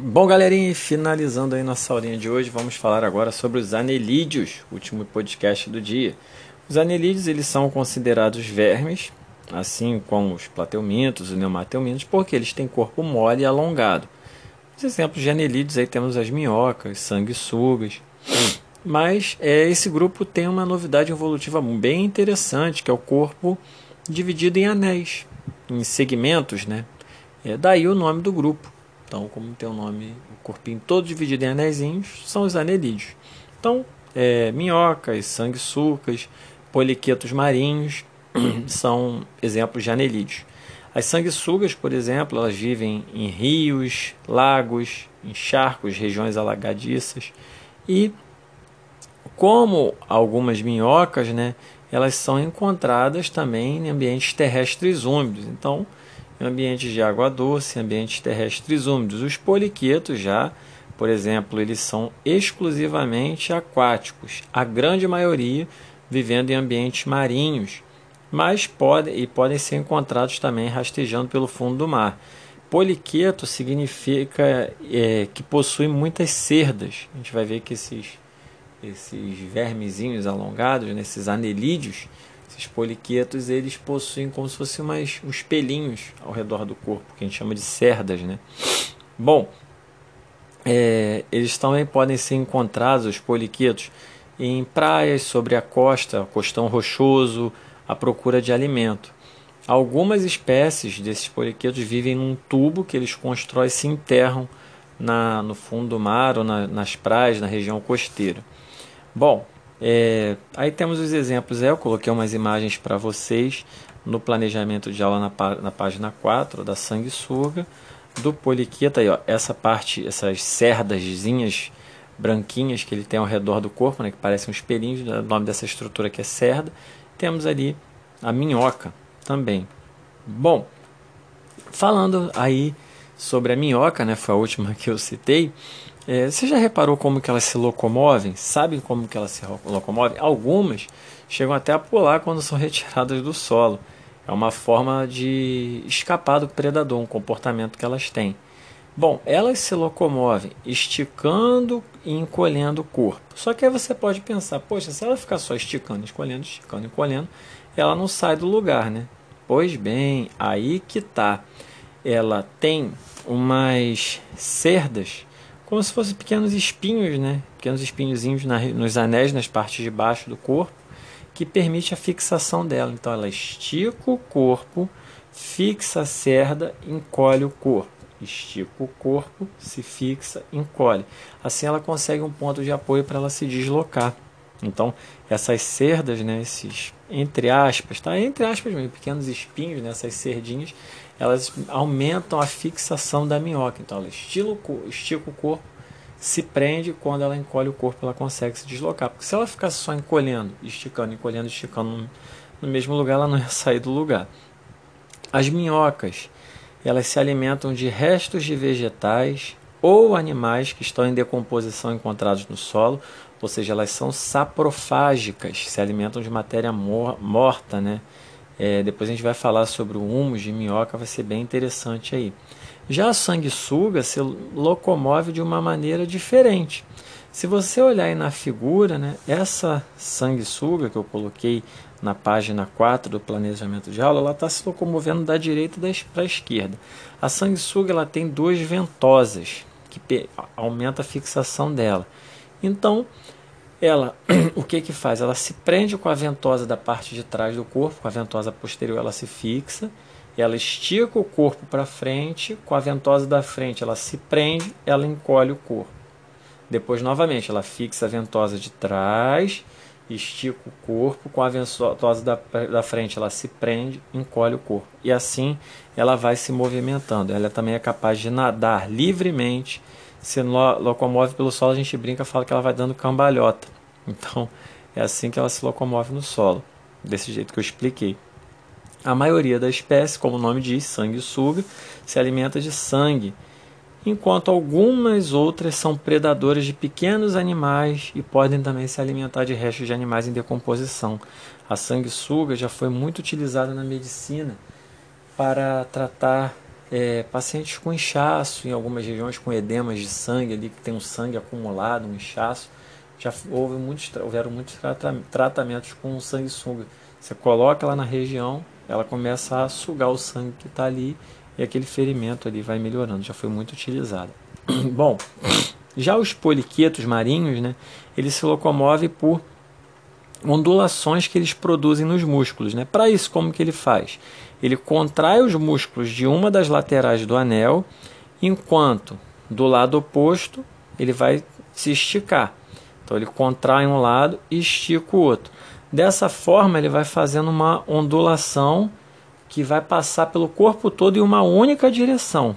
Bom, galerinha, finalizando aí nossa aulinha de hoje, vamos falar agora sobre os anelídeos, último podcast do dia. Os anelídeos, eles são considerados vermes, assim como os plateumintos, os neumateumintos, porque eles têm corpo mole e alongado. Os exemplos de anelídeos aí temos as minhocas, sanguessugas. Mas é, esse grupo tem uma novidade evolutiva bem interessante, que é o corpo dividido em anéis, em segmentos, né? É daí o nome do grupo. Então, como tem o nome, o corpinho todo dividido em anéisinhos, são os anelídeos. Então, é, minhocas, sanguessucas, poliquetos marinhos são exemplos de anelídeos. As sanguessugas, por exemplo, elas vivem em rios, lagos, em charcos, regiões alagadiças. E como algumas minhocas, né, elas são encontradas também em ambientes terrestres úmidos. Então, ambientes de água doce, ambientes terrestres úmidos. Os poliquetos já, por exemplo, eles são exclusivamente aquáticos, a grande maioria vivendo em ambientes marinhos, mas podem e podem ser encontrados também rastejando pelo fundo do mar. Poliqueto significa é, que possui muitas cerdas. A gente vai ver que esses, esses vermezinhos alongados, nesses né, anelídeos, esses poliquetos, eles possuem como se fossem umas, uns pelinhos ao redor do corpo, que a gente chama de cerdas, né? Bom, é, eles também podem ser encontrados, os poliquetos, em praias, sobre a costa, costão rochoso, à procura de alimento. Algumas espécies desses poliquetos vivem num tubo que eles constroem e se enterram na, no fundo do mar ou na, nas praias, na região costeira. Bom, é, aí temos os exemplos, é, eu coloquei umas imagens para vocês no planejamento de aula na, na página 4 da sanguessuga, do poliqueta, aí, ó, essa parte, essas cerdazinhas branquinhas que ele tem ao redor do corpo, né, que parecem uns pelinhos, né, o nome dessa estrutura que é cerda. Temos ali a minhoca também. Bom, falando aí sobre a minhoca, né, foi a última que eu citei, é, você já reparou como que elas se locomovem? Sabe como que elas se locomovem? Algumas chegam até a pular quando são retiradas do solo. É uma forma de escapar do predador, um comportamento que elas têm. Bom, elas se locomovem esticando e encolhendo o corpo. Só que aí você pode pensar, poxa, se ela ficar só esticando, escolhendo, esticando, encolhendo, ela não sai do lugar, né? Pois bem, aí que tá. Ela tem umas cerdas como se fossem pequenos espinhos, né? pequenos espinhozinhos na, nos anéis, nas partes de baixo do corpo, que permite a fixação dela. Então ela estica o corpo, fixa a cerda, encolhe o corpo. Estica o corpo, se fixa, encolhe. Assim ela consegue um ponto de apoio para ela se deslocar. Então, essas cerdas, né, esses entre aspas, tá? Entre aspas mesmo, pequenos espinhos, né, essas cerdinhas, elas aumentam a fixação da minhoca. Então ela estica o corpo, se prende, quando ela encolhe o corpo ela consegue se deslocar. Porque se ela ficasse só encolhendo, esticando, encolhendo, esticando no mesmo lugar, ela não ia sair do lugar. As minhocas, elas se alimentam de restos de vegetais ou animais que estão em decomposição encontrados no solo, ou seja, elas são saprofágicas, se alimentam de matéria morta, né? É, depois a gente vai falar sobre o humus de minhoca, vai ser bem interessante aí. Já a sanguessuga se locomove de uma maneira diferente. Se você olhar aí na figura, né, essa sanguessuga que eu coloquei na página 4 do planejamento de aula, ela está se locomovendo da direita para a esquerda. A sanguessuga ela tem duas ventosas, que aumenta a fixação dela. Então, ela o que que faz? Ela se prende com a ventosa da parte de trás do corpo, com a ventosa posterior ela se fixa, ela estica o corpo para frente, com a ventosa da frente ela se prende, ela encolhe o corpo. Depois novamente ela fixa a ventosa de trás, estica o corpo, com a ventosa da, da frente ela se prende, encolhe o corpo. E assim ela vai se movimentando. Ela também é capaz de nadar livremente se locomove pelo solo, a gente brinca, fala que ela vai dando cambalhota. Então, é assim que ela se locomove no solo, desse jeito que eu expliquei. A maioria da espécie, como o nome diz, sanguessuga, se alimenta de sangue, enquanto algumas outras são predadoras de pequenos animais e podem também se alimentar de restos de animais em decomposição. A sanguessuga já foi muito utilizada na medicina para tratar é, pacientes com inchaço, em algumas regiões com edemas de sangue ali, que tem um sangue acumulado, um inchaço. Já houve muitos, houveram muitos tratamentos com sanguessuga. Você coloca ela na região, ela começa a sugar o sangue que está ali aquele ferimento ali vai melhorando. Já foi muito utilizado. Bom, já os poliquetos marinhos, né, eles se locomovem por ondulações que eles produzem nos músculos. Né? Para isso, como que ele faz? Ele contrai os músculos de uma das laterais do anel, enquanto do lado oposto ele vai se esticar. Então ele contrai um lado e estica o outro. Dessa forma ele vai fazendo uma ondulação que vai passar pelo corpo todo em uma única direção.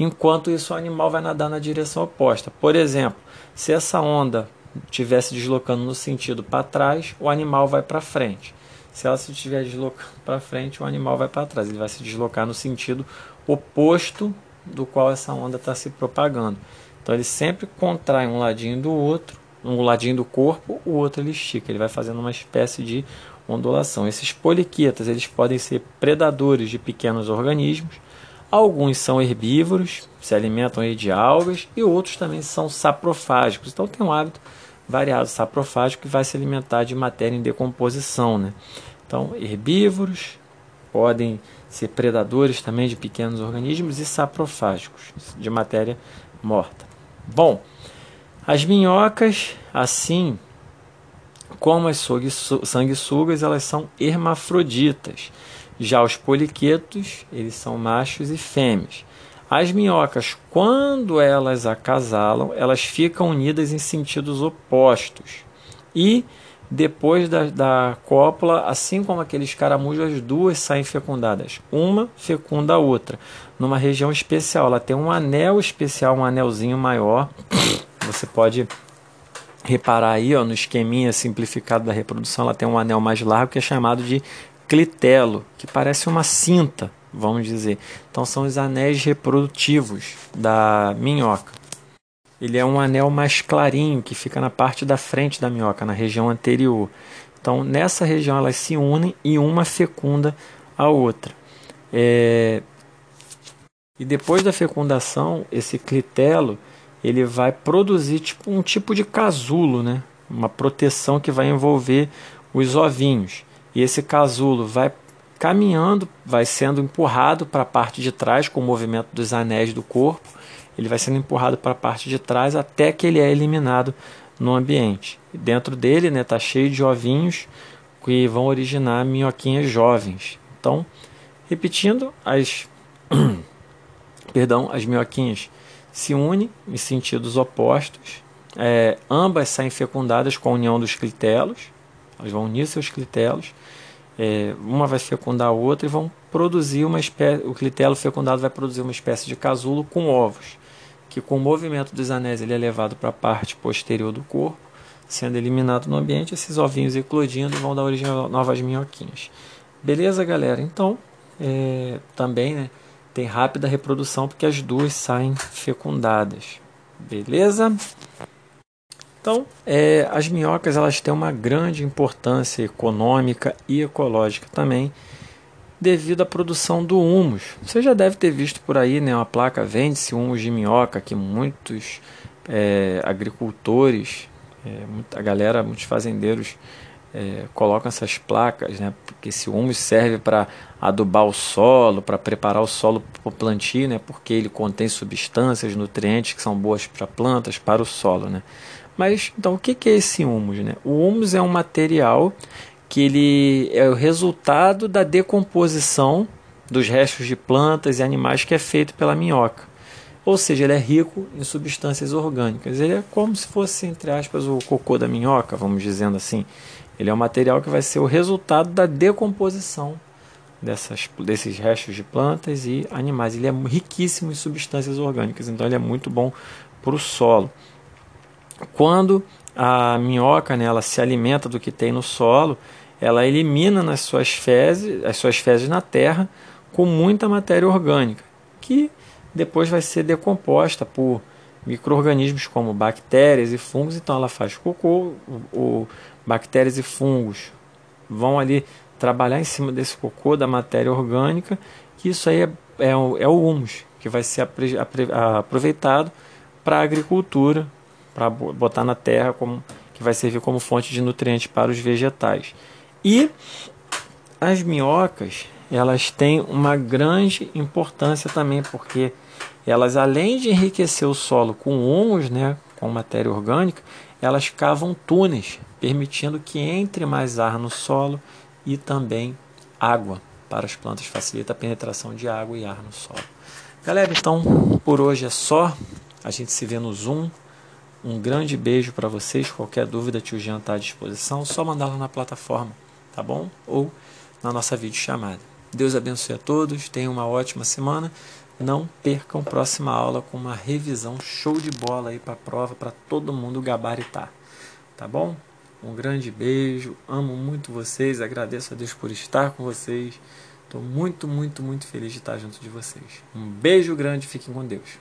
Enquanto isso o animal vai nadar na direção oposta. Por exemplo, se essa onda estiver se deslocando no sentido para trás, o animal vai para frente. Se ela se estiver deslocando para frente, o animal vai para trás. Ele vai se deslocar no sentido oposto do qual essa onda está se propagando. Então ele sempre contrai um ladinho do outro, um ladinho do corpo, o outro ele estica. Ele vai fazendo uma espécie de ondulação. Esses poliquetas eles podem ser predadores de pequenos organismos. Alguns são herbívoros, se alimentam de algas, e outros também são saprofágicos. Então tem um hábito variado saprofágico que vai se alimentar de matéria em decomposição. Né? Então, herbívoros podem ser predadores também de pequenos organismos e saprofágicos de matéria morta. Bom, as minhocas, assim como as sanguessugas, elas são hermafroditas. Já os poliquetos, eles são machos e fêmeas. As minhocas, quando elas acasalam, elas ficam unidas em sentidos opostos. E depois da, da cópula, assim como aqueles caramujos, as duas saem fecundadas. Uma fecunda a outra, numa região especial. Ela tem um anel especial, um anelzinho maior. Você pode reparar aí ó, no esqueminha simplificado da reprodução, ela tem um anel mais largo que é chamado de clitelo, que parece uma cinta vamos dizer. Então são os anéis reprodutivos da minhoca. Ele é um anel mais clarinho que fica na parte da frente da minhoca, na região anterior. Então nessa região elas se unem e uma fecunda a outra. É... E depois da fecundação, esse clitelo ele vai produzir tipo, um tipo de casulo, né? uma proteção que vai envolver os ovinhos. E esse casulo vai caminhando, vai sendo empurrado para a parte de trás com o movimento dos anéis do corpo. Ele vai sendo empurrado para a parte de trás até que ele é eliminado no ambiente. Dentro dele está né, tá cheio de ovinhos que vão originar minhoquinhas jovens. Então, repetindo, as, perdão, as minhoquinhas se unem em sentidos opostos. É, ambas saem fecundadas com a união dos clitelos. Elas vão unir seus clitelos é, uma vai fecundar a outra e vão produzir uma espécie, o clitelo fecundado vai produzir uma espécie de casulo com ovos, que com o movimento dos anéis ele é levado para a parte posterior do corpo, sendo eliminado no ambiente, esses ovinhos eclodindo vão dar origem a novas minhoquinhas. Beleza, galera? Então, é, também né, tem rápida reprodução porque as duas saem fecundadas. Beleza? Então, é, as minhocas elas têm uma grande importância econômica e ecológica também, devido à produção do humus. Você já deve ter visto por aí né, uma placa vende-se humus de minhoca, que muitos é, agricultores, é, a galera, muitos fazendeiros é, colocam essas placas, né, porque esse humus serve para adubar o solo, para preparar o solo para o plantio, né, porque ele contém substâncias, nutrientes que são boas para plantas, para o solo. Né. Mas então o que é esse humus? Né? O humus é um material que ele é o resultado da decomposição dos restos de plantas e animais que é feito pela minhoca. Ou seja, ele é rico em substâncias orgânicas. Ele é como se fosse, entre aspas, o cocô da minhoca, vamos dizendo assim. Ele é um material que vai ser o resultado da decomposição dessas, desses restos de plantas e animais. Ele é riquíssimo em substâncias orgânicas, então ele é muito bom para o solo. Quando a minhoca né, ela se alimenta do que tem no solo, ela elimina nas suas fezes, as suas fezes na terra com muita matéria orgânica, que depois vai ser decomposta por micro-organismos como bactérias e fungos. Então ela faz cocô, o, o, bactérias e fungos vão ali trabalhar em cima desse cocô da matéria orgânica, que isso aí é é, o, é o humus, que vai ser aproveitado para a agricultura, para botar na terra, como, que vai servir como fonte de nutrientes para os vegetais. E as minhocas, elas têm uma grande importância também, porque elas, além de enriquecer o solo com humus, né, com matéria orgânica, elas cavam túneis, permitindo que entre mais ar no solo e também água para as plantas, facilita a penetração de água e ar no solo. Galera, então por hoje é só. A gente se vê no Zoom. Um grande beijo para vocês. Qualquer dúvida, tio Jean está à disposição. Só mandar lá na plataforma, tá bom? Ou na nossa videochamada. Deus abençoe a todos. Tenham uma ótima semana. Não percam próxima aula com uma revisão show de bola aí para a prova para todo mundo gabaritar. Tá bom? Um grande beijo. Amo muito vocês. Agradeço a Deus por estar com vocês. Estou muito, muito, muito feliz de estar junto de vocês. Um beijo grande. Fiquem com Deus.